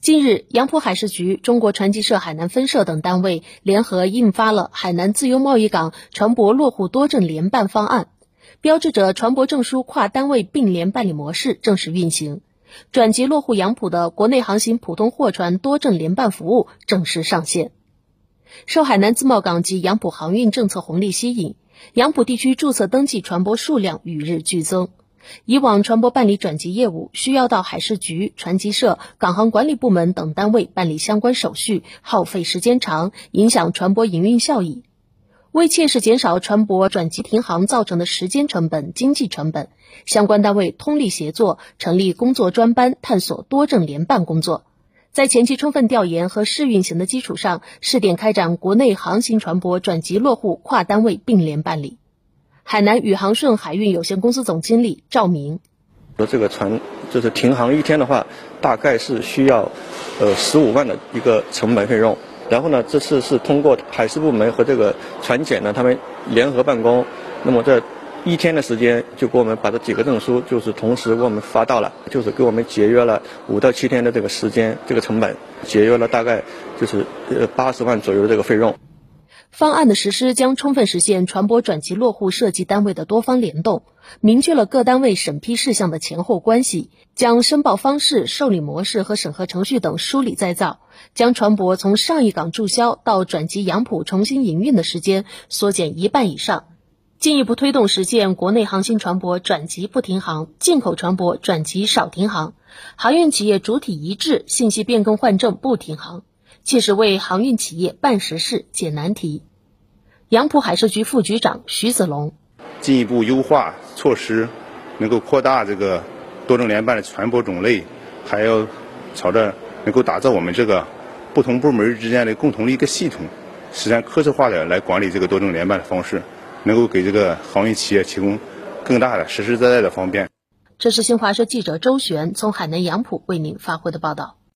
近日，杨浦海事局、中国船机社海南分社等单位联合印发了《海南自由贸易港船舶落户多证联办方案》，标志着船舶证书跨单位并联办理模式正式运行，转籍落户杨浦的国内航行普通货船多证联办服务正式上线。受海南自贸港及杨浦航运政策红利吸引，杨浦地区注册登记船舶数量与日俱增。以往船舶办理转籍业务，需要到海事局、船机社、港航管理部门等单位办理相关手续，耗费时间长，影响船舶营运效益。为切实减少船舶转籍停航造成的时间成本、经济成本，相关单位通力协作，成立工作专班，探索多证联办工作。在前期充分调研和试运行的基础上，试点开展国内航行船舶转籍落户跨单位并联办理。海南宇航顺海运有限公司总经理赵明说：“这个船就是停航一天的话，大概是需要呃十五万的一个成本费用。然后呢，这次是通过海事部门和这个船检呢，他们联合办公。那么这一天的时间，就给我们把这几个证书就是同时给我们发到了，就是给我们节约了五到七天的这个时间，这个成本节约了大概就是呃八十万左右的这个费用。”方案的实施将充分实现船舶转籍落户涉及单位的多方联动，明确了各单位审批事项的前后关系，将申报方式、受理模式和审核程序等梳理再造，将船舶从上一港注销到转籍杨浦重新营运的时间缩减一半以上，进一步推动实现国内航行船舶转籍不停航、进口船舶转籍少停航、航运企业主体一致、信息变更换证不停航。切实为航运企业办实事、解难题。杨浦海事局副局长徐子龙，进一步优化措施，能够扩大这个多证联办的船舶种类，还要朝着能够打造我们这个不同部门之间的共同的一个系统，实现科学化的来管理这个多证联办的方式，能够给这个航运企业提供更大的实实在在的方便。这是新华社记者周璇从海南杨浦为您发回的报道。